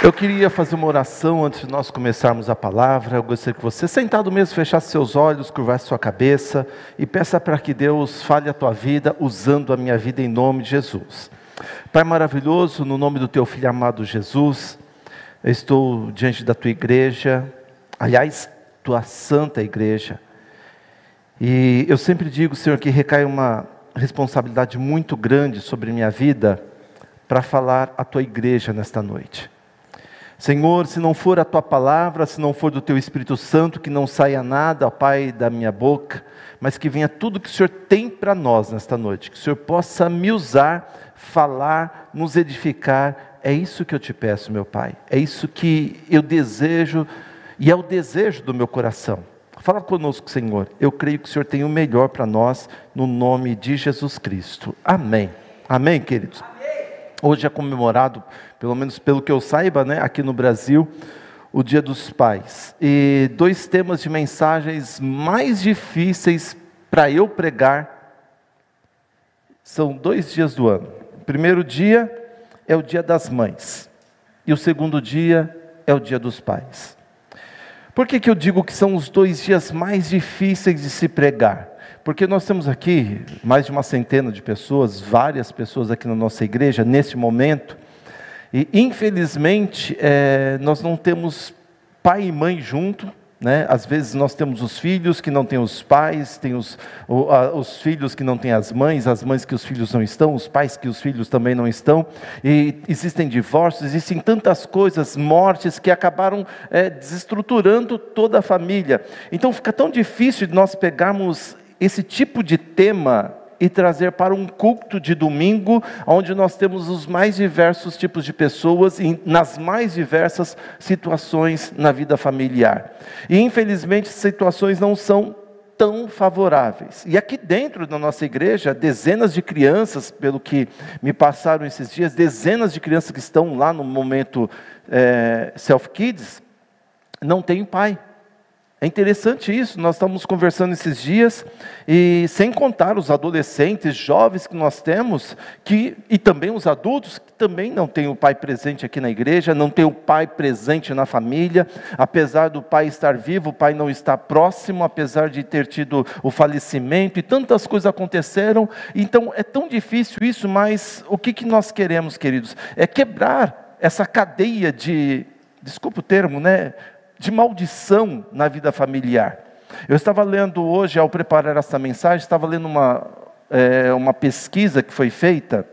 Eu queria fazer uma oração antes de nós começarmos a palavra. Eu gostaria que você, sentado mesmo, fechasse seus olhos, curvasse sua cabeça e peça para que Deus fale a tua vida usando a minha vida em nome de Jesus. Pai maravilhoso, no nome do teu filho amado Jesus, eu estou diante da tua igreja, aliás, tua santa igreja. E eu sempre digo, Senhor, que recai uma responsabilidade muito grande sobre minha vida para falar à tua igreja nesta noite. Senhor, se não for a tua palavra, se não for do teu Espírito Santo, que não saia nada, ó Pai, da minha boca, mas que venha tudo que o Senhor tem para nós nesta noite, que o Senhor possa me usar, falar, nos edificar. É isso que eu te peço, meu Pai. É isso que eu desejo e é o desejo do meu coração. Fala conosco, Senhor. Eu creio que o Senhor tem o melhor para nós, no nome de Jesus Cristo. Amém. Amém, queridos. Hoje é comemorado, pelo menos pelo que eu saiba, né, aqui no Brasil, o Dia dos Pais. E dois temas de mensagens mais difíceis para eu pregar são dois dias do ano. O primeiro dia é o Dia das Mães, e o segundo dia é o Dia dos Pais. Por que, que eu digo que são os dois dias mais difíceis de se pregar? Porque nós temos aqui mais de uma centena de pessoas, várias pessoas aqui na nossa igreja, neste momento, e infelizmente é, nós não temos pai e mãe junto, né? Às vezes nós temos os filhos que não têm os pais, tem os, os filhos que não têm as mães, as mães que os filhos não estão, os pais que os filhos também não estão, e existem divórcios, existem tantas coisas, mortes que acabaram é, desestruturando toda a família. Então fica tão difícil de nós pegarmos esse tipo de tema e trazer para um culto de domingo, onde nós temos os mais diversos tipos de pessoas e nas mais diversas situações na vida familiar. E infelizmente situações não são tão favoráveis. E aqui dentro da nossa igreja, dezenas de crianças, pelo que me passaram esses dias, dezenas de crianças que estão lá no momento é, Self Kids, não têm pai. É interessante isso, nós estamos conversando esses dias, e sem contar os adolescentes, jovens que nós temos, que, e também os adultos, que também não têm o pai presente aqui na igreja, não tem o pai presente na família, apesar do pai estar vivo, o pai não está próximo, apesar de ter tido o falecimento, e tantas coisas aconteceram, então é tão difícil isso, mas o que, que nós queremos, queridos? É quebrar essa cadeia de, desculpa o termo, né? De maldição na vida familiar. Eu estava lendo hoje, ao preparar essa mensagem, estava lendo uma, é, uma pesquisa que foi feita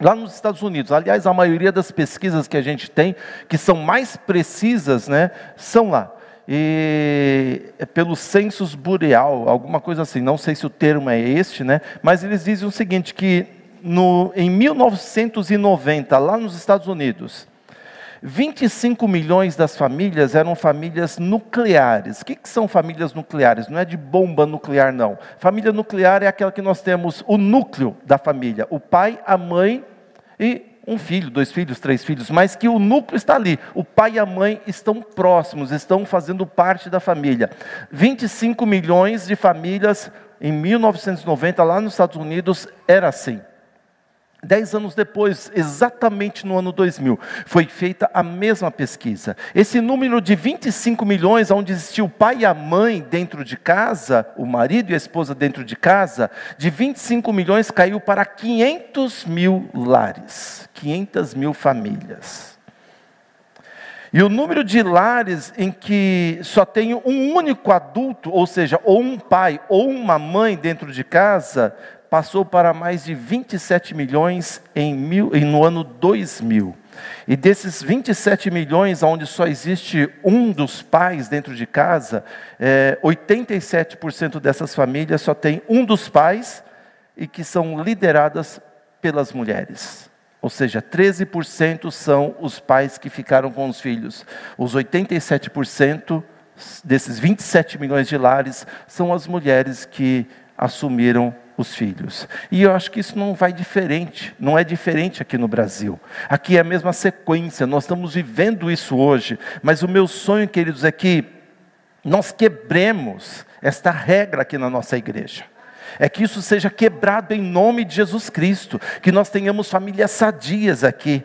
lá nos Estados Unidos. Aliás, a maioria das pesquisas que a gente tem, que são mais precisas, né, são lá. E é pelo census boreal, alguma coisa assim, não sei se o termo é este, né, mas eles dizem o seguinte, que no, em 1990, lá nos Estados Unidos, 25 milhões das famílias eram famílias nucleares. O que, que, são famílias nucleares? Não é de bomba nuclear, não. Família nuclear é aquela que nós temos o núcleo da família: o pai, a mãe e um filho, dois filhos, três filhos, mas que o núcleo está ali. O pai e a mãe estão próximos, estão fazendo parte da família. 25 milhões de famílias em 1990, lá nos Estados Unidos, era assim. Dez anos depois, exatamente no ano 2000, foi feita a mesma pesquisa. Esse número de 25 milhões, onde existia o pai e a mãe dentro de casa, o marido e a esposa dentro de casa, de 25 milhões caiu para 500 mil lares, 500 mil famílias. E o número de lares em que só tem um único adulto, ou seja, ou um pai ou uma mãe dentro de casa, passou para mais de 27 milhões em mil, no ano 2000. E desses 27 milhões, onde só existe um dos pais dentro de casa, é, 87% dessas famílias só tem um dos pais e que são lideradas pelas mulheres. Ou seja, 13% são os pais que ficaram com os filhos. Os 87% desses 27 milhões de lares são as mulheres que assumiram os filhos. E eu acho que isso não vai diferente, não é diferente aqui no Brasil. Aqui é a mesma sequência, nós estamos vivendo isso hoje, mas o meu sonho, queridos, é que nós quebremos esta regra aqui na nossa igreja. É que isso seja quebrado em nome de Jesus Cristo, que nós tenhamos famílias sadias aqui,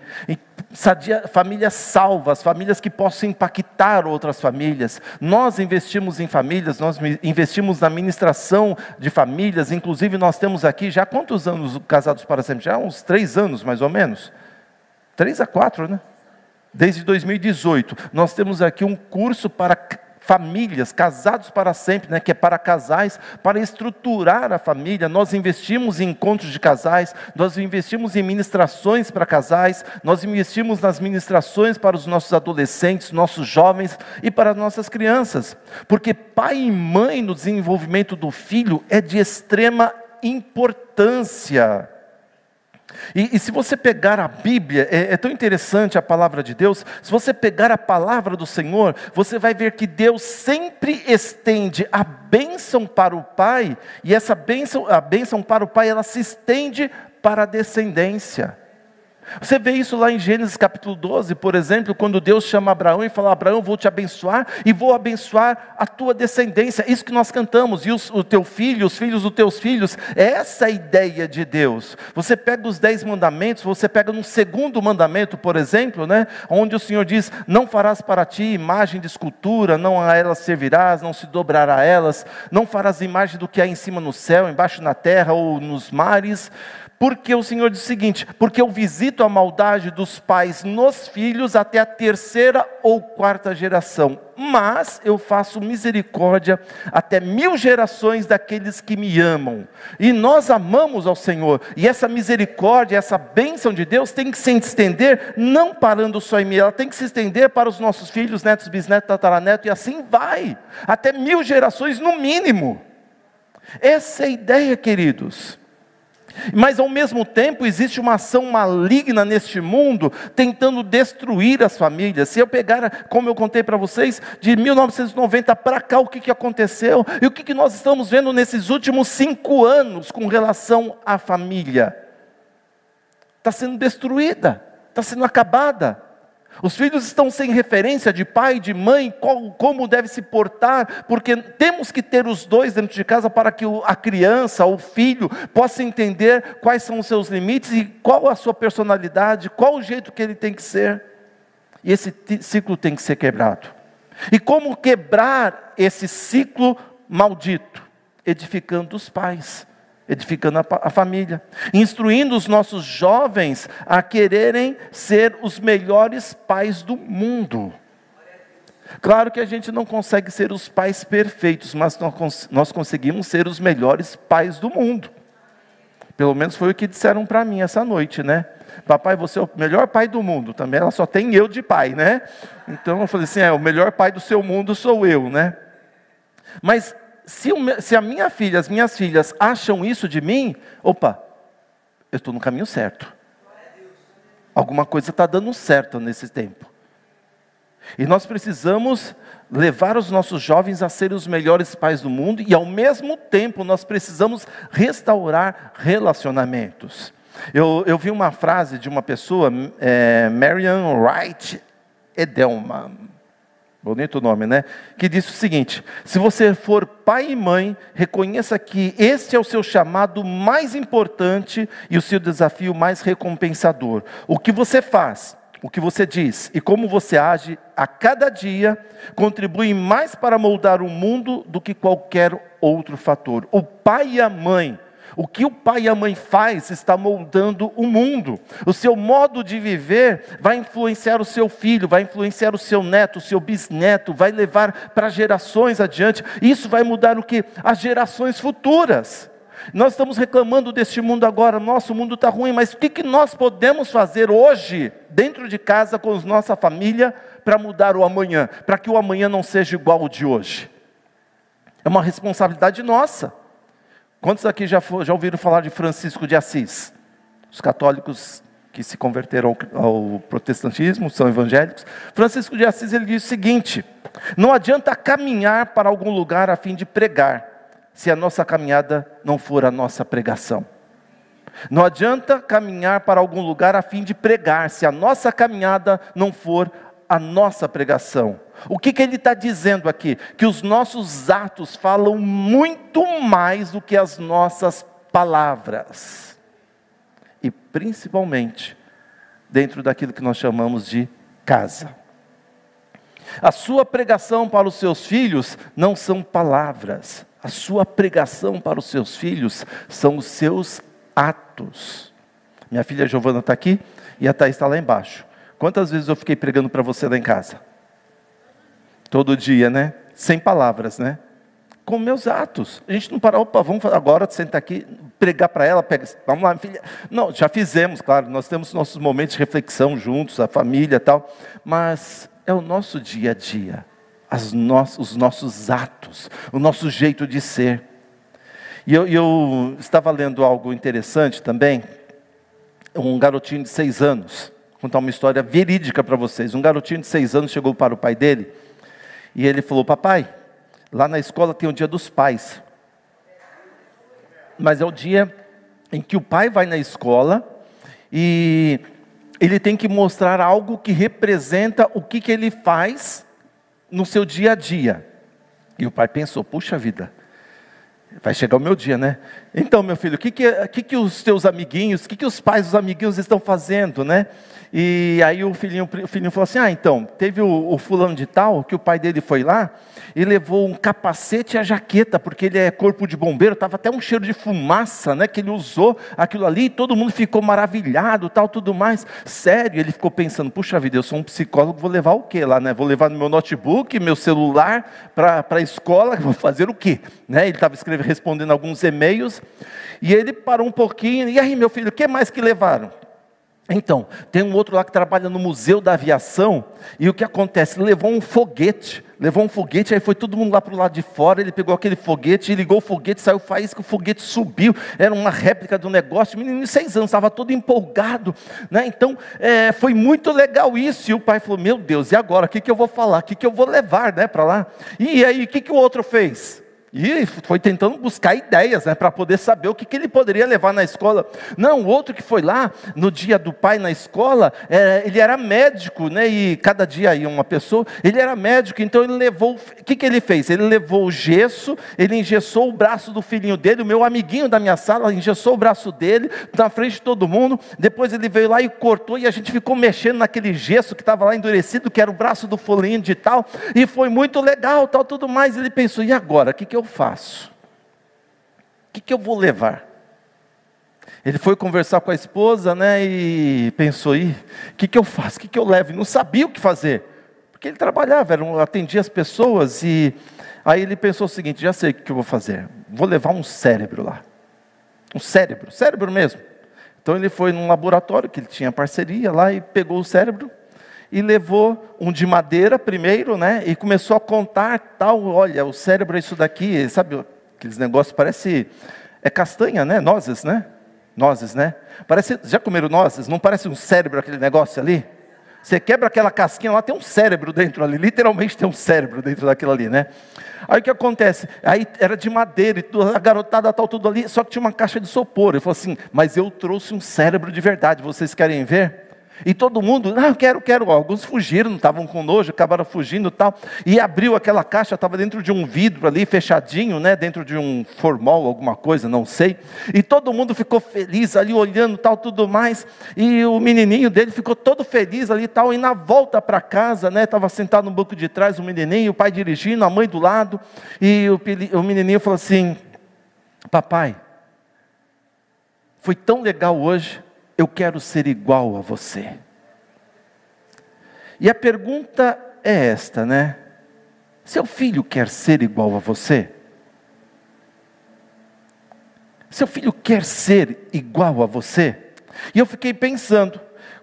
sadia, famílias salvas, famílias que possam impactar outras famílias. Nós investimos em famílias, nós investimos na ministração de famílias, inclusive nós temos aqui já quantos anos casados para sempre? Já uns três anos mais ou menos? Três a quatro, né? Desde 2018, nós temos aqui um curso para famílias, casados para sempre, né, que é para casais, para estruturar a família. Nós investimos em encontros de casais, nós investimos em ministrações para casais, nós investimos nas ministrações para os nossos adolescentes, nossos jovens e para nossas crianças. Porque pai e mãe no desenvolvimento do filho é de extrema importância. E, e, se você pegar a Bíblia, é, é, tão interessante a palavra de Deus, se você pegar a palavra do Senhor, você vai ver que Deus sempre estende a bênção para o Pai, e essa bênção, a bênção para o Pai, ela se estende para a descendência. Você vê isso lá em Gênesis capítulo 12, por exemplo, quando Deus chama Abraão e fala: Abraão, vou te abençoar e vou abençoar a tua descendência. Isso que nós cantamos, e os, o teu filho, os filhos dos teus filhos, é essa a ideia de Deus. Você pega os dez mandamentos, você pega no segundo mandamento, por exemplo, né, onde o Senhor diz: Não farás para ti imagem de escultura, não a elas servirás, não se dobrará a elas, não farás imagem do que há em cima no céu, embaixo na terra ou nos mares. Porque o Senhor diz o seguinte: porque eu visito a maldade dos pais nos filhos até a terceira ou quarta geração, mas eu faço misericórdia até mil gerações daqueles que me amam. E nós amamos ao Senhor, e essa misericórdia, essa bênção de Deus tem que se estender, não parando só em mim, ela tem que se estender para os nossos filhos, netos, bisnetos, tataranetos, e assim vai, até mil gerações no mínimo. Essa é a ideia, queridos. Mas ao mesmo tempo existe uma ação maligna neste mundo tentando destruir as famílias. Se eu pegar, como eu contei para vocês, de 1990 para cá, o que, que aconteceu e o que, que nós estamos vendo nesses últimos cinco anos com relação à família? Está sendo destruída, está sendo acabada. Os filhos estão sem referência de pai, de mãe, qual, como deve se portar, porque temos que ter os dois dentro de casa para que a criança, o filho, possa entender quais são os seus limites e qual a sua personalidade, qual o jeito que ele tem que ser. E esse ciclo tem que ser quebrado. E como quebrar esse ciclo maldito? Edificando os pais edificando a, a, família, instruindo os nossos jovens a quererem ser os melhores pais do mundo. Claro que a gente não consegue ser os pais perfeitos, mas nós, nós conseguimos ser os melhores pais do mundo. Pelo menos foi o que disseram para mim essa noite, né? Papai, você é o melhor pai do mundo. Também ela só tem eu de pai, né? Então eu falei assim: é, o melhor pai do seu mundo sou eu, né? Mas se, o, se a minha filha, as minhas filhas acham isso de mim, opa, eu estou no caminho certo. Alguma coisa está dando certo nesse tempo. E nós precisamos levar os nossos jovens a serem os melhores pais do mundo e, ao mesmo tempo, nós precisamos restaurar relacionamentos. Eu, eu vi uma frase de uma pessoa, é, Marian Wright Edelman, bonito nome, né? Que diz o seguinte: se você for pai e mãe, reconheça que este é o seu chamado mais importante e o seu desafio mais recompensador. O que você faz, o que você diz e como você age a cada dia contribuem mais para moldar o mundo do que qualquer outro fator. O pai e a mãe o que o pai e a mãe faz está moldando o mundo. O seu modo de viver vai influenciar o seu filho, vai influenciar o seu neto, o seu bisneto, vai levar para gerações adiante. Isso vai mudar o que? As gerações futuras. Nós estamos reclamando deste mundo agora, nosso mundo está ruim, mas o que, que nós podemos fazer hoje, dentro de casa, com a nossa família, para mudar o amanhã, para que o amanhã não seja igual ao de hoje? É uma responsabilidade nossa. Quantos aqui já, já ouviram falar de Francisco de Assis? Os católicos que se converteram ao, ao protestantismo, são evangélicos. Francisco de Assis ele diz o seguinte: não adianta caminhar para algum lugar a fim de pregar, se a nossa caminhada não for a nossa pregação. Não adianta caminhar para algum lugar a fim de pregar, se a nossa caminhada não for a nossa pregação. O que, que ele está dizendo aqui? Que os nossos atos falam muito mais do que as nossas palavras. E principalmente dentro daquilo que nós chamamos de casa. A sua pregação para os seus filhos não são palavras, a sua pregação para os seus filhos são os seus atos. Minha filha Giovana está aqui e a Thaís está lá embaixo. Quantas vezes eu fiquei pregando para você lá em casa? Todo dia, né? Sem palavras, né? Com meus atos. A gente não parou, opa, vamos agora sentar aqui, pregar para ela, pega, vamos lá, filha. Não, já fizemos, claro, nós temos nossos momentos de reflexão juntos, a família tal, mas é o nosso dia a dia, no os nossos atos, o nosso jeito de ser. E eu, eu estava lendo algo interessante também, um garotinho de seis anos, contar uma história verídica para vocês. Um garotinho de seis anos chegou para o pai dele e ele falou: Papai, lá na escola tem o dia dos pais, mas é o dia em que o pai vai na escola e ele tem que mostrar algo que representa o que, que ele faz no seu dia a dia. E o pai pensou: puxa vida, vai chegar o meu dia, né? Então, meu filho, o que, que, que, que os teus amiguinhos, o que, que os pais dos amiguinhos estão fazendo, né? E aí o filhinho, o filhinho falou assim: ah, então, teve o, o fulano de tal, que o pai dele foi lá e levou um capacete e a jaqueta, porque ele é corpo de bombeiro, estava até um cheiro de fumaça, né? Que ele usou aquilo ali, e todo mundo ficou maravilhado, tal, tudo mais. Sério, ele ficou pensando: puxa vida, eu sou um psicólogo, vou levar o quê lá, né? Vou levar meu notebook, meu celular para a escola, vou fazer o quê? Né? Ele estava escrevendo, respondendo alguns e-mails, e ele parou um pouquinho, e aí, meu filho, o que mais que levaram? Então, tem um outro lá que trabalha no Museu da Aviação, e o que acontece? Levou um foguete, levou um foguete, aí foi todo mundo lá para o lado de fora, ele pegou aquele foguete, ligou o foguete, saiu faísca, o foguete subiu, era uma réplica do negócio, o menino de seis anos, estava todo empolgado, né? então é, foi muito legal isso, e o pai falou, meu Deus, e agora, o que, que eu vou falar, o que, que eu vou levar né, para lá? E aí, o que, que o outro fez? E foi tentando buscar ideias, né, para poder saber o que, que ele poderia levar na escola. Não, o outro que foi lá, no dia do pai na escola, é, ele era médico, né, e cada dia ia uma pessoa, ele era médico, então ele levou, o que, que ele fez? Ele levou o gesso, ele engessou o braço do filhinho dele, o meu amiguinho da minha sala, engessou o braço dele, na frente de todo mundo, depois ele veio lá e cortou, e a gente ficou mexendo naquele gesso que estava lá endurecido, que era o braço do folinho de tal, e foi muito legal, tal, tudo mais, ele pensou, e agora, o que, que eu faço? O que, que eu vou levar? Ele foi conversar com a esposa, né, e pensou, o que, que eu faço? O que, que eu levo? E não sabia o que fazer, porque ele trabalhava, era, atendia as pessoas, e aí ele pensou o seguinte: já sei o que eu vou fazer, vou levar um cérebro lá, um cérebro, cérebro mesmo. Então ele foi num laboratório que ele tinha parceria lá e pegou o cérebro e levou um de madeira primeiro, né? E começou a contar tal, olha, o cérebro é isso daqui, sabe aqueles negócios parece é castanha, né? Nozes, né? Nozes, né? Parece, já comeram nozes? Não parece um cérebro aquele negócio ali? Você quebra aquela casquinha lá, tem um cérebro dentro ali, literalmente tem um cérebro dentro daquilo ali, né? Aí o que acontece? Aí era de madeira, e a garotada tal, tudo ali, só que tinha uma caixa de isopor. Ele falou assim: Mas eu trouxe um cérebro de verdade, vocês querem ver? E todo mundo, ah, quero, quero. Alguns fugiram, não estavam com nojo, acabaram fugindo tal. E abriu aquela caixa, estava dentro de um vidro ali, fechadinho, né? Dentro de um formol, alguma coisa, não sei. E todo mundo ficou feliz ali, olhando tal, tudo mais. E o menininho dele ficou todo feliz ali tal. E na volta para casa, né? Estava sentado no banco de trás, o menininho, o pai dirigindo, a mãe do lado. E o menininho falou assim: Papai, foi tão legal hoje eu quero ser igual a você. E a pergunta é esta, né? Seu filho quer ser igual a você? Seu filho quer ser igual a você? E eu fiquei pensando,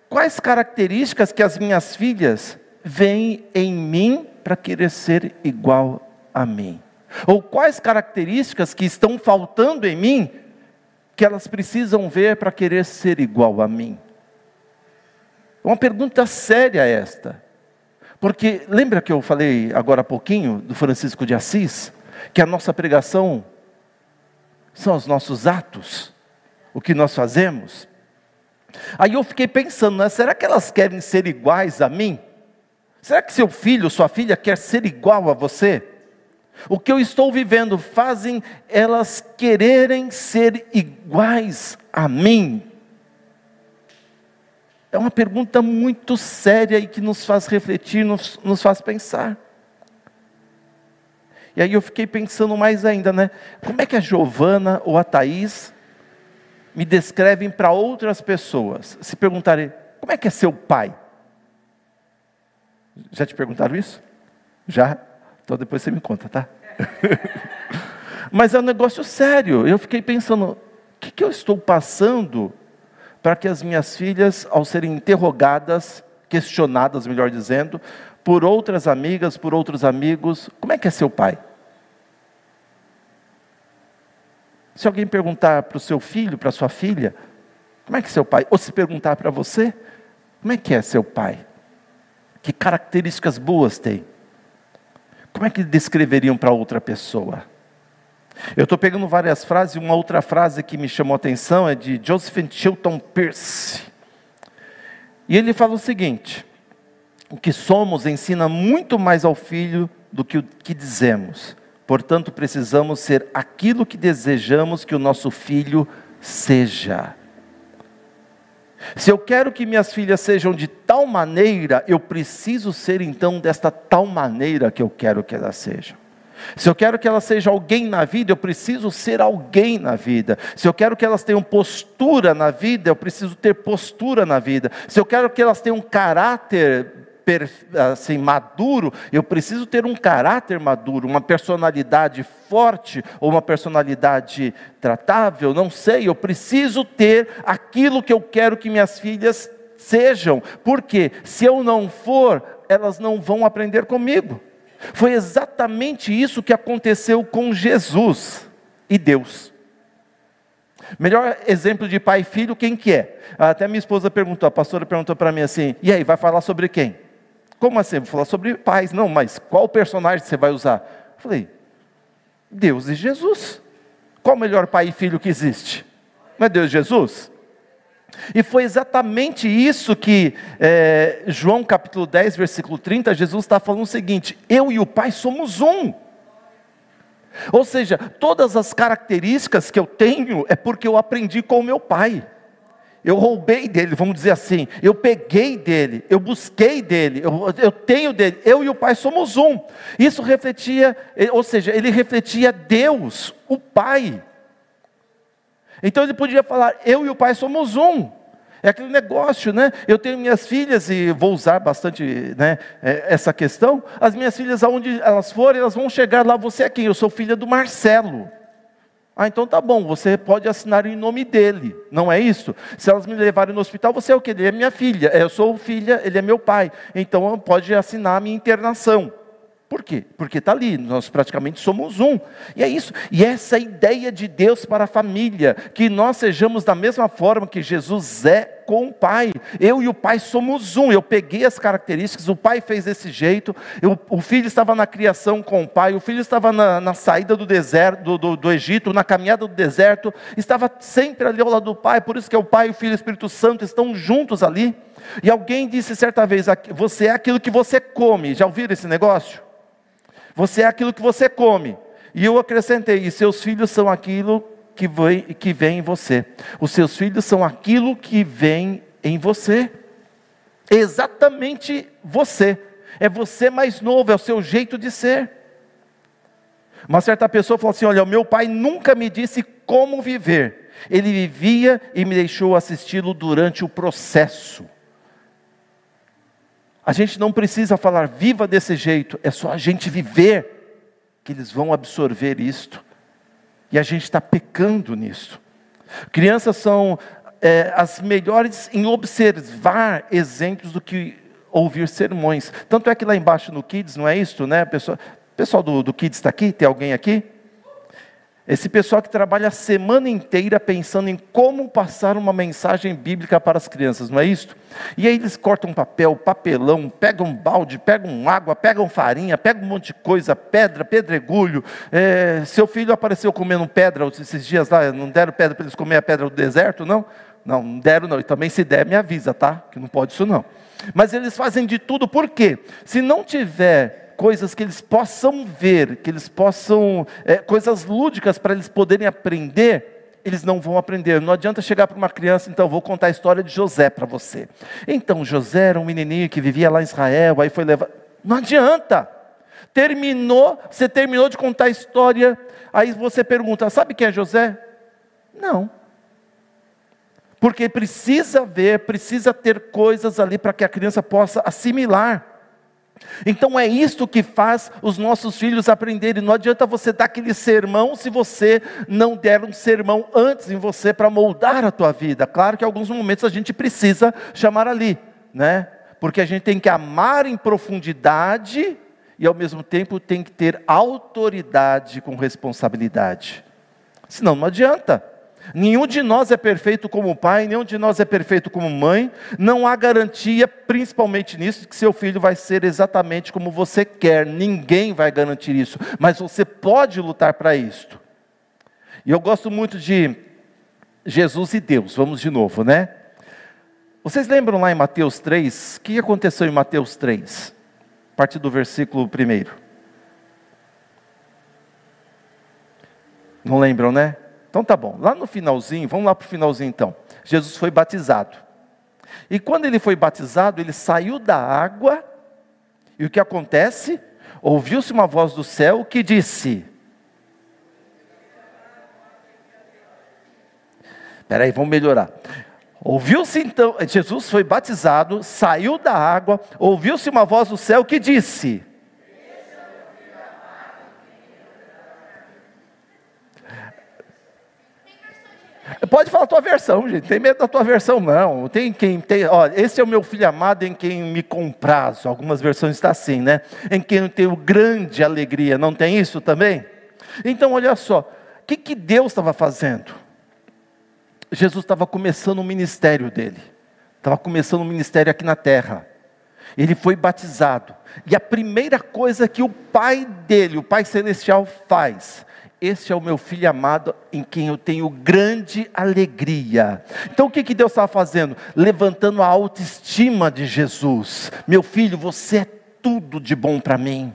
quais características que as minhas filhas veem em mim para querer ser igual a mim? Ou quais características que estão faltando em mim que elas precisam ver para querer ser igual a mim? Uma pergunta séria esta. Porque lembra que eu falei agora há pouquinho do Francisco de Assis? Que a nossa pregação são os nossos atos, o que nós fazemos. Aí eu fiquei pensando, né, será que elas querem ser iguais a mim? Será que seu filho, sua filha quer ser igual a você? O que eu estou vivendo fazem elas quererem ser iguais a mim? É uma pergunta muito séria e que nos faz refletir, nos, nos faz pensar. E aí eu fiquei pensando mais ainda, né? Como é que a Giovana ou a Thaís me descrevem para outras pessoas? Se perguntarem, como é que é seu pai? Já te perguntaram isso? Já? Então depois você me conta, tá? Mas é um negócio sério. Eu fiquei pensando, o que, que eu estou passando para que as minhas filhas, ao serem interrogadas, questionadas, melhor dizendo, por outras amigas, por outros amigos, como é que é seu pai? Se alguém perguntar para o seu filho, para sua filha, como é que é seu pai? Ou se perguntar para você, como é que é seu pai? Que características boas tem? Como é que descreveriam para outra pessoa? Eu estou pegando várias frases, uma outra frase que me chamou a atenção é de Joseph Chilton Pearce. E ele fala o seguinte: o que somos ensina muito mais ao filho do que o que dizemos. Portanto, precisamos ser aquilo que desejamos que o nosso filho seja. Se eu quero que minhas filhas sejam de tal maneira, eu preciso ser então desta tal maneira que eu quero que elas sejam. Se eu quero que elas sejam alguém na vida, eu preciso ser alguém na vida. Se eu quero que elas tenham postura na vida, eu preciso ter postura na vida. Se eu quero que elas tenham caráter assim, maduro, eu preciso ter um caráter maduro, uma personalidade forte ou uma personalidade tratável, não sei, eu preciso ter aquilo que eu quero que minhas filhas sejam, porque se eu não for, elas não vão aprender comigo. Foi exatamente isso que aconteceu com Jesus e Deus. Melhor exemplo de pai e filho, quem que é? Até minha esposa perguntou, a pastora perguntou para mim assim: e aí, vai falar sobre quem? Como assim? Vou falar sobre pais. Não, mas qual personagem você vai usar? Eu falei, Deus e Jesus. Qual o melhor pai e filho que existe? Não é Deus e Jesus? E foi exatamente isso que é, João capítulo 10, versículo 30, Jesus está falando o seguinte: eu e o Pai somos um. Ou seja, todas as características que eu tenho é porque eu aprendi com o meu Pai eu roubei dele, vamos dizer assim, eu peguei dele, eu busquei dele, eu, eu, tenho dele, eu e o Pai somos um. Isso refletia, eh, ou seja, ele refletia Deus, o Pai. Então ele podia falar, eu e o Pai somos um. É aquele negócio, né? Eu tenho minhas filhas e vou usar bastante né, eh, essa questão. As minhas filhas, aonde elas forem, elas vão chegar lá. Você é quem? Eu sou filha do Marcelo. Ah, então tá bom, você pode assinar em nome dele, não é isso? Se elas me levarem no hospital, você é o que? Ele é minha filha, eu sou filha, ele é meu pai, então pode assinar a minha internação. Por quê? Porque está ali, nós praticamente somos um. E é isso. E essa é ideia de Deus para a família, que nós sejamos da mesma forma que Jesus é com o Pai. Eu e o Pai somos um. Eu peguei as características, o Pai fez desse jeito, eu, o filho estava na criação com o Pai, o filho estava na, na saída do deserto, do, do, do, Egito, na caminhada do deserto, estava sempre ali ao lado do Pai, por isso que é o Pai, o Filho e o Espírito Santo estão juntos ali. E alguém disse certa vez: você é aquilo que você come. Já ouviram esse negócio? Você é aquilo que você come. E eu acrescentei: e seus filhos são aquilo que vem, que vem em você. Os seus filhos são aquilo que vem em você. Exatamente você. É você mais novo, é o seu jeito de ser. Uma certa pessoa falou assim: Olha, o meu pai nunca me disse como viver. Ele vivia e me deixou assisti-lo durante o processo. A gente não precisa falar viva desse jeito, é só a gente viver que eles vão absorver isto. E a gente está pecando nisso. Crianças são é, as melhores em observar exemplos do que ouvir sermões. Tanto é que lá embaixo no Kids, não é isso, né? Pessoal, pessoal do, do Kids está aqui? Tem alguém aqui? Esse pessoal que trabalha a semana inteira pensando em como passar uma mensagem bíblica para as crianças, não é isso? E aí eles cortam papel, papelão, pegam balde, pegam água, pegam farinha, pegam um monte de coisa, pedra, pedregulho. É, seu filho apareceu comendo pedra esses dias lá, não deram pedra para eles comer a pedra do deserto, não? Não, não deram não. E também se der, me avisa, tá? Que não pode isso não. Mas eles fazem de tudo, por quê? Se não tiver coisas que eles possam ver, que eles possam, é, coisas lúdicas para eles poderem aprender, eles não vão aprender. Não adianta chegar para uma criança, então vou contar a história de José para você. Então, José era um menininho que vivia lá em Israel, aí foi levado. Não adianta. Terminou, você terminou de contar a história, aí você pergunta: sabe quem é José? Não. Porque precisa ver, precisa ter coisas ali para que a criança possa assimilar. Então é isto que faz os nossos filhos aprenderem. Não adianta você dar aquele sermão se você não der um sermão antes em você para moldar a tua vida. Claro que em alguns momentos a gente precisa chamar ali, né? Porque a gente tem que amar em profundidade e ao mesmo tempo tem que ter autoridade com responsabilidade. Senão não adianta. Nenhum de nós é perfeito como pai, nenhum de nós é perfeito como mãe. Não há garantia, principalmente nisso, que seu filho vai ser exatamente como você quer. Ninguém vai garantir isso, mas você pode lutar para isto. E eu gosto muito de Jesus e Deus. Vamos de novo, né? Vocês lembram lá em Mateus 3? O que aconteceu em Mateus 3? A partir do versículo 1. Não lembram, né? Então tá bom. Lá no finalzinho, vamos lá para o finalzinho então. Jesus foi batizado. E quando ele foi batizado, ele saiu da água, e o que acontece? Ouviu-se uma voz do céu que disse: Espera aí, vamos melhorar. Ouviu-se então, Jesus foi batizado, saiu da água, ouviu-se uma voz do céu que disse: Pode falar a tua versão, gente. Tem medo da tua versão, não. Tem quem tem. Olha, esse é o meu filho amado em quem me comprazo. Algumas versões está assim, né? Em quem eu tenho grande alegria. Não tem isso também? Então, olha só. O que, que Deus estava fazendo? Jesus estava começando o ministério dele. Estava começando o ministério aqui na terra. Ele foi batizado. E a primeira coisa que o pai dele, o pai celestial, faz esse é o meu filho amado em quem eu tenho grande alegria. Então o que, que Deus estava fazendo? Levantando a autoestima de Jesus. Meu filho, você é tudo de bom para mim.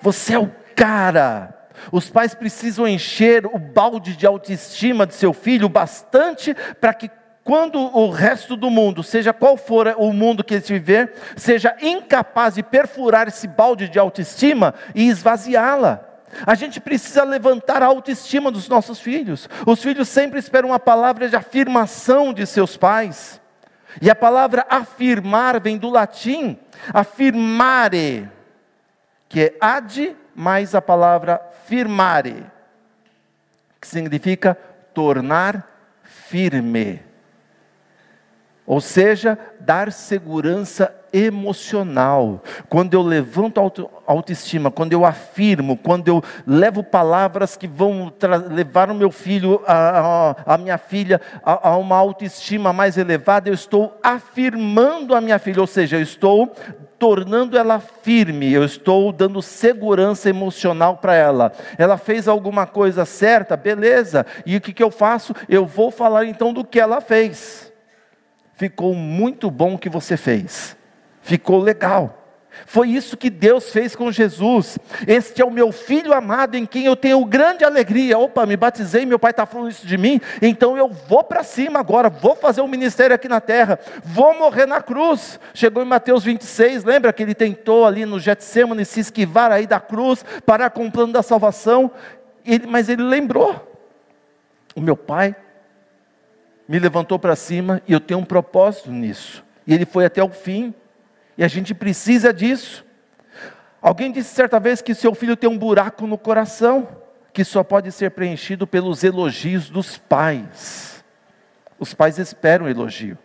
Você é o cara. Os pais precisam encher o balde de autoestima de seu filho bastante para que quando o resto do mundo, seja qual for o mundo que ele viver, seja incapaz de perfurar esse balde de autoestima e esvaziá-la. A gente precisa levantar a autoestima dos nossos filhos. Os filhos sempre esperam uma palavra de afirmação de seus pais. E a palavra afirmar vem do latim afirmare, que é ad mais a palavra firmare, que significa tornar firme. Ou seja, dar segurança emocional. Quando eu levanto a autoestima, quando eu afirmo, quando eu levo palavras que vão levar o meu filho, a, a, a minha filha, a, a, uma autoestima mais elevada, eu estou afirmando a minha filha, ou seja, eu estou tornando ela firme, eu estou dando segurança emocional para ela. Ela fez alguma coisa certa, beleza, e o que, que eu faço? Eu vou falar então do que ela fez ficou muito bom o que você fez, ficou legal. Foi isso que Deus fez com Jesus. Este é o meu filho amado em quem eu tenho grande alegria. Opa, me batizei, meu pai está falando isso de mim, então eu vou para cima agora, vou fazer um ministério aqui na terra, vou morrer na cruz. Chegou em Mateus 26, lembra que ele tentou ali no Getsemane se esquivar aí da cruz, parar com o plano da salvação, ele, mas ele lembrou: o meu pai me levantou para cima e eu tenho um propósito nisso. E ele foi até o fim. E a gente precisa disso. Alguém disse certa vez que seu filho tem um buraco no coração que só pode ser preenchido pelos elogios dos pais. Os pais esperam elogio.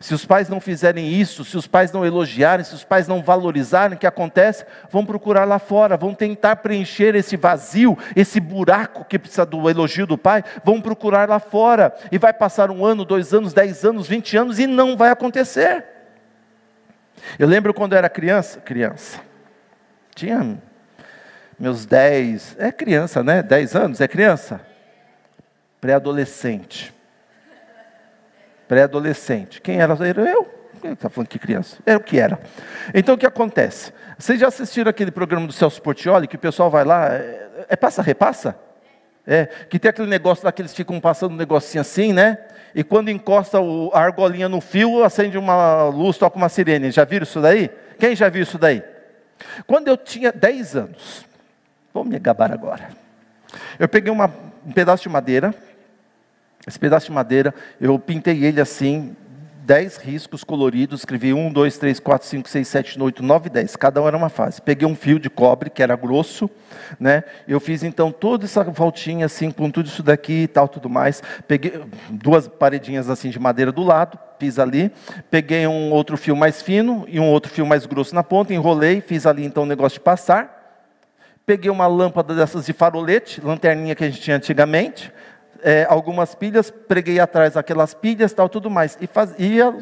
Se os pais não fizerem isso, se os pais não elogiarem, se os pais não valorizarem, o que acontece? Vão procurar lá fora, vão tentar preencher esse vazio, esse buraco que precisa do elogio do pai, vão procurar lá fora. E vai passar um ano, dois anos, dez anos, vinte anos e não vai acontecer. Eu lembro quando eu era criança, criança, tinha meus dez, é criança, né? Dez anos, é criança? Pré-adolescente pré-adolescente. Quem era? Era eu, Quem está falando que criança? É o que era. Então o que acontece? Vocês já assistiram aquele programa do Celso Portioli, que o pessoal vai lá, é, é passa-repassa? É, que tem aquele negócio lá que eles ficam passando um negocinho assim, né? E quando encosta o, a argolinha no fio, acende uma luz, toca uma sirene. Já viram isso daí? Quem já viu isso daí? Quando eu tinha 10 anos, vou me gabar agora. Eu peguei uma, um pedaço de madeira, esse pedaço de madeira, eu pintei ele assim, 10 riscos coloridos, escrevi 1, 2, 3, 4, 5, 6, 7, 8, 9, 10. Cada um era uma fase. Peguei um fio de cobre, que era grosso, né? Eu fiz então toda essa voltinha assim, com tudo isso daqui e tal, tudo mais. Peguei duas paredinhas assim de madeira do lado, fiz ali. Peguei um outro fio mais fino e um outro fio mais grosso na ponta, enrolei, fiz ali então o um negócio de passar. Peguei uma lâmpada dessas de farolete, lanterninha que a gente tinha antigamente, é, algumas pilhas, preguei atrás aquelas pilhas, tal, tudo mais. E fazia,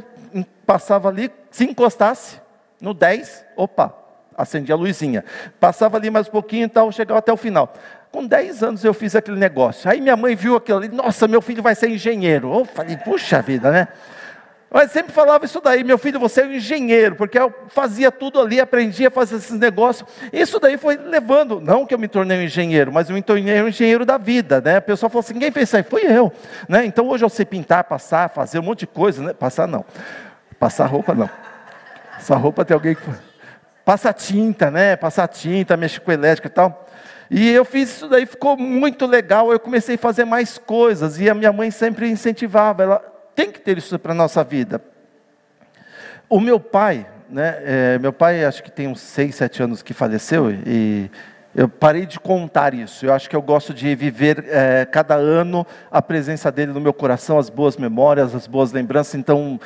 passava ali, se encostasse no 10, opa, acendia a luzinha. Passava ali mais um pouquinho e tal, chegava até o final. Com 10 anos eu fiz aquele negócio. Aí minha mãe viu aquilo ali, nossa, meu filho vai ser engenheiro. Eu falei, puxa vida, né? Mas sempre falava isso daí, meu filho, você é um engenheiro, porque eu fazia tudo ali, aprendia a fazer esses negócios. Isso daí foi levando, não que eu me tornei um engenheiro, mas eu me tornei um engenheiro da vida, né? A pessoa falou assim, quem fez isso aí? Fui eu, né? Então hoje eu sei pintar, passar, fazer um monte de coisa, né? Passar não, passar roupa não. Essa roupa tem alguém que passa tinta, né? Passar tinta, mexer com elétrica e tal. E eu fiz isso daí, ficou muito legal. Eu comecei a fazer mais coisas e a minha mãe sempre incentivava. Ela, tem que ter isso para a nossa vida. O meu pai, né, é, meu pai acho que tem uns 6, 7 anos que faleceu, e eu parei de contar isso. Eu acho que eu gosto de viver é, cada ano a presença dele no meu coração, as boas memórias, as boas lembranças. Então,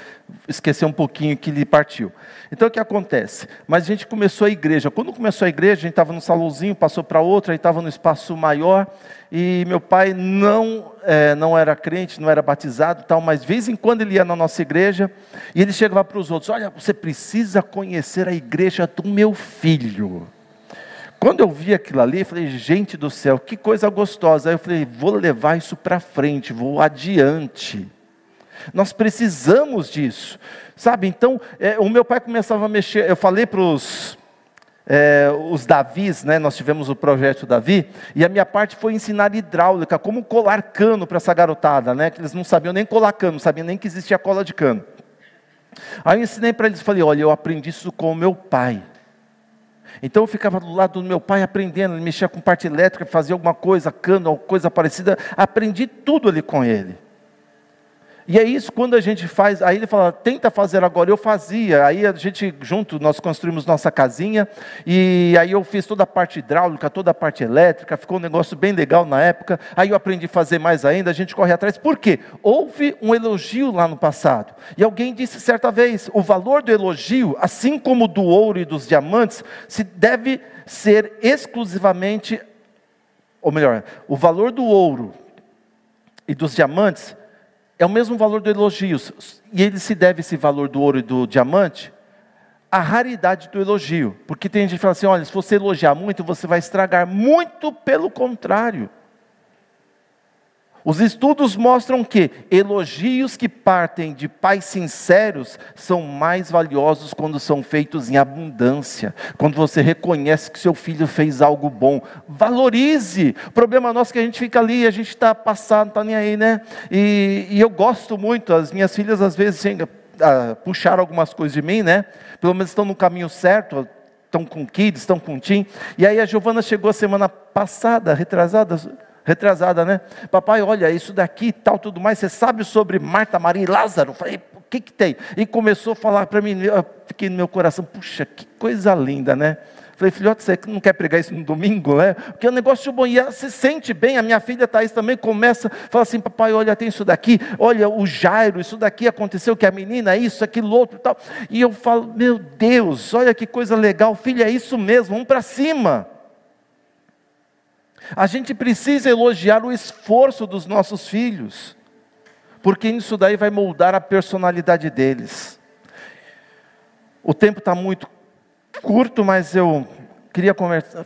esquecer um pouquinho que ele partiu. Então, o que acontece? Mas a gente começou a igreja. Quando começou a igreja, a gente estava no salãozinho, passou para outra, aí estava no espaço maior. E meu pai não, é, não era crente, não era batizado, tal, mas de vez em quando ele ia na nossa igreja e ele chegava para os outros: Olha, você precisa conhecer a igreja do meu filho. Quando eu vi aquilo ali, eu falei, gente do céu, que coisa gostosa. Aí eu falei, vou levar isso para frente, vou adiante. Nós precisamos disso, sabe? Então, é, o meu pai começava a mexer. Eu falei para os é, os Davis, né? Nós tivemos o projeto Davi, e a minha parte foi ensinar hidráulica, como colar cano para essa garotada, né? Que eles não sabiam nem colar cano, não sabiam nem que existia cola de cano. Aí eu ensinei para eles, falei, olha, eu aprendi isso com o meu pai. Então eu ficava do lado do meu pai aprendendo, ele mexia com parte elétrica, fazia alguma coisa, cano, coisa parecida, aprendi tudo ali com ele. E é isso quando a gente faz, aí ele fala, tenta fazer agora, eu fazia, aí a gente junto, nós construímos nossa casinha, e aí eu fiz toda a parte hidráulica, toda a parte elétrica, ficou um negócio bem legal na época, aí eu aprendi a fazer mais ainda, a gente corre atrás, por quê? Houve um elogio lá no passado, e alguém disse certa vez, o valor do elogio, assim como do ouro e dos diamantes, se deve ser exclusivamente, ou melhor, o valor do ouro e dos diamantes é o mesmo valor do elogio. E ele se deve esse valor do ouro e do diamante à raridade do elogio. Porque tem gente que fala assim: olha, se você elogiar muito, você vai estragar. Muito pelo contrário. Os estudos mostram que elogios que partem de pais sinceros são mais valiosos quando são feitos em abundância, quando você reconhece que seu filho fez algo bom. Valorize. O problema nosso é que a gente fica ali, a gente está passado, não está nem aí, né? E, e, eu gosto muito, as minhas filhas às vezes assim, puxaram algumas coisas de mim, né? Pelo menos estão no caminho certo, estão com kids, estão com tim. E aí a Giovana chegou semana passada, retrasada retrasada, né? Papai, olha, isso daqui e tal, tudo mais, você sabe sobre Marta, Maria e Lázaro? falei, o que que tem? E começou a falar para mim, eu fiquei no meu coração, puxa, que coisa linda, né? Falei, filhote, você não quer pregar isso no domingo, né? Porque é um negócio bom, e ela se sente bem, a minha filha Thaís também começa, fala assim, papai, olha, tem isso daqui, olha, o Jairo, isso daqui aconteceu, que a menina, isso, aquilo, outro e tal. E eu falo, meu Deus, olha que coisa legal, filha, é isso mesmo, vamos para cima. A gente precisa elogiar o esforço dos nossos filhos, porque isso daí vai moldar a personalidade deles. O tempo está muito curto, mas eu queria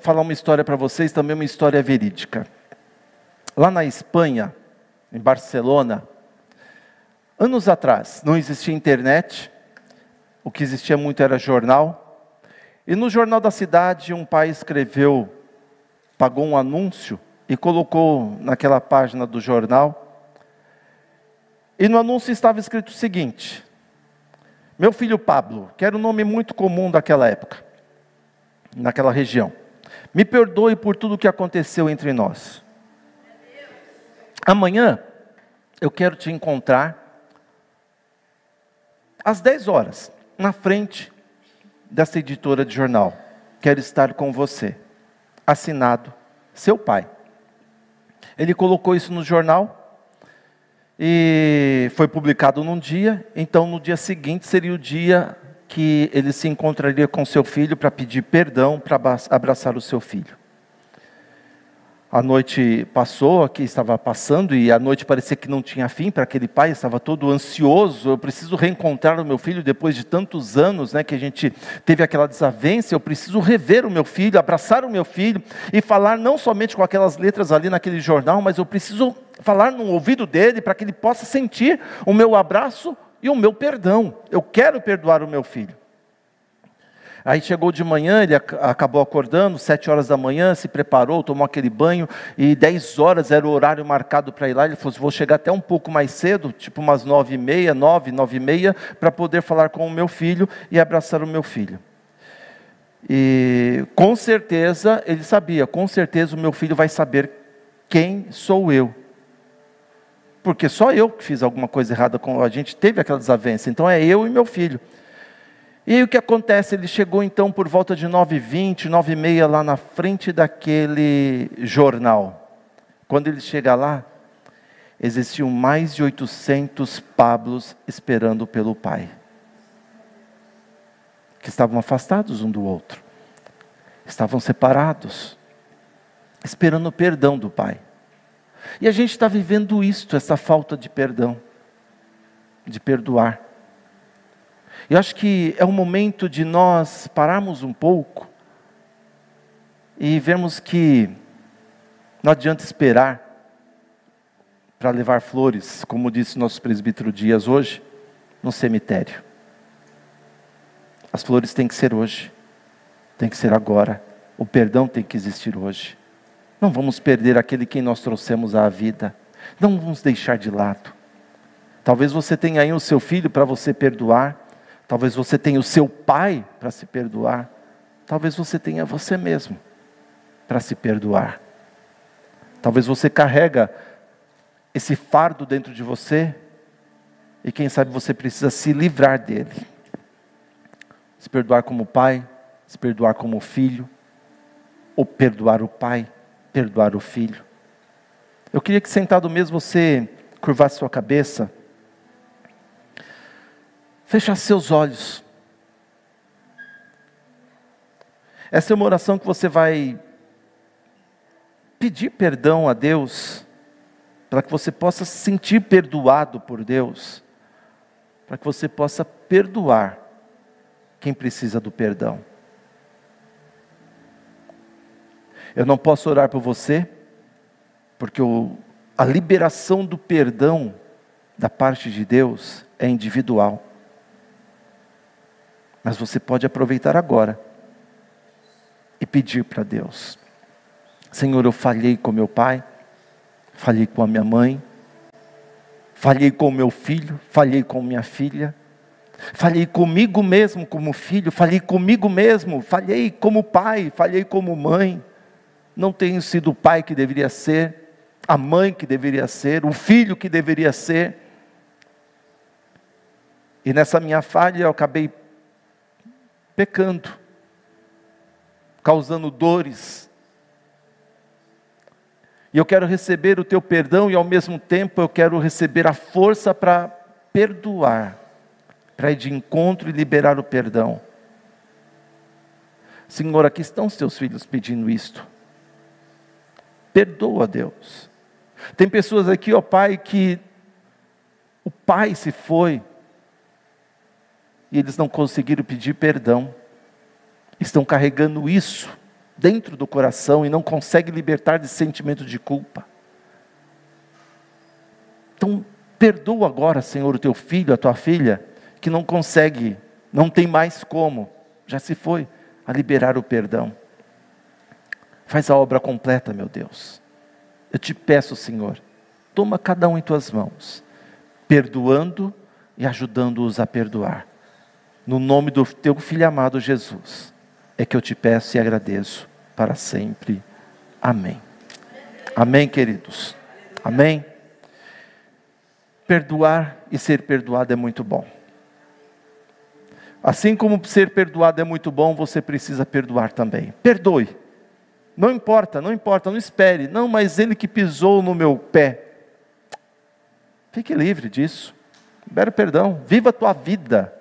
falar uma história para vocês, também uma história verídica. Lá na Espanha, em Barcelona, anos atrás, não existia internet, o que existia muito era jornal. E no jornal da cidade, um pai escreveu, pagou um anúncio e colocou naquela página do jornal. E no anúncio estava escrito o seguinte: Meu filho Pablo, que era um nome muito comum daquela época, naquela região, me perdoe por tudo o que aconteceu entre nós. Amanhã eu quero te encontrar às 10 horas, na frente dessa editora de jornal. Quero estar com você. Assinado, seu pai. Ele colocou isso no jornal e foi publicado num dia. Então, no dia seguinte seria o dia que ele se encontraria com seu filho para pedir perdão, para abraçar o seu filho. A noite passou, aqui estava passando, e a noite parecia que não tinha fim para aquele pai, estava todo ansioso. Eu preciso reencontrar o meu filho depois de tantos anos né, que a gente teve aquela desavença. Eu preciso rever o meu filho, abraçar o meu filho e falar não somente com aquelas letras ali naquele jornal, mas eu preciso falar no ouvido dele para que ele possa sentir o meu abraço e o meu perdão. Eu quero perdoar o meu filho. Aí chegou de manhã, ele acabou acordando, sete horas da manhã, se preparou, tomou aquele banho, e dez horas era o horário marcado para ir lá. Ele falou: assim, vou chegar até um pouco mais cedo, tipo umas nove e meia, nove, nove e meia, para poder falar com o meu filho e abraçar o meu filho. E com certeza ele sabia, com certeza o meu filho vai saber quem sou eu. Porque só eu que fiz alguma coisa errada com a gente, teve aquela desavença. Então é eu e meu filho. E aí o que acontece? Ele chegou então por volta de 9h20, 9h30 lá na frente daquele jornal. Quando ele chega lá, existiam mais de 800 Pablos esperando pelo pai. Que estavam afastados um do outro. Estavam separados. Esperando o perdão do pai. E a gente está vivendo isto, essa falta de perdão. De perdoar. Eu acho que é o momento de nós pararmos um pouco e vermos que não adianta esperar para levar flores, como disse nosso presbítero Dias hoje, no cemitério. As flores têm que ser hoje, tem que ser agora. O perdão tem que existir hoje. Não vamos perder aquele que nós trouxemos à vida. Não vamos deixar de lado. Talvez você tenha aí o seu filho para você perdoar. Talvez você tenha o seu pai para se perdoar. Talvez você tenha você mesmo para se perdoar. Talvez você carrega esse fardo dentro de você e quem sabe você precisa se livrar dele. Se perdoar como pai, se perdoar como filho, ou perdoar o pai, perdoar o filho. Eu queria que sentado mesmo você curvasse sua cabeça. Fecha seus olhos. Essa é uma oração que você vai pedir perdão a Deus, para que você possa se sentir perdoado por Deus, para que você possa perdoar quem precisa do perdão. Eu não posso orar por você, porque o, a liberação do perdão da parte de Deus é individual. Mas você pode aproveitar agora e pedir para Deus: Senhor, eu falhei com meu pai, falhei com a minha mãe, falhei com meu filho, falhei com minha filha, falhei comigo mesmo como filho, falhei comigo mesmo, falhei como pai, falhei como mãe. Não tenho sido o pai que deveria ser, a mãe que deveria ser, o filho que deveria ser. E nessa minha falha eu acabei pecando, causando dores. E eu quero receber o teu perdão e ao mesmo tempo eu quero receber a força para perdoar, para ir de encontro e liberar o perdão. Senhor, aqui estão os teus filhos pedindo isto. Perdoa, Deus. Tem pessoas aqui, ó Pai, que o pai se foi, e eles não conseguiram pedir perdão. Estão carregando isso dentro do coração e não conseguem libertar desse sentimento de culpa. Então, perdoa agora, Senhor, o teu filho, a tua filha, que não consegue Não tem mais como, já se foi, a liberar o perdão. Faz a obra completa, meu Deus. Eu te peço, Senhor, toma cada um em tuas mãos, perdoando e ajudando-os a perdoar. No nome do teu filho amado Jesus, é que eu te peço e agradeço para sempre. Amém. Amém, queridos. Amém. Perdoar e ser perdoado é muito bom. Assim como ser perdoado é muito bom, você precisa perdoar também. Perdoe. Não importa, não importa, não espere. Não, mas ele que pisou no meu pé. Fique livre disso. Libera perdão. Viva a tua vida.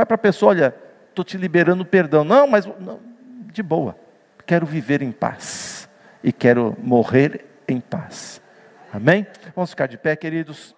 Vai para a pessoa, olha, estou te liberando perdão. Não, mas não, de boa. Quero viver em paz. E quero morrer em paz. Amém? Vamos ficar de pé, queridos.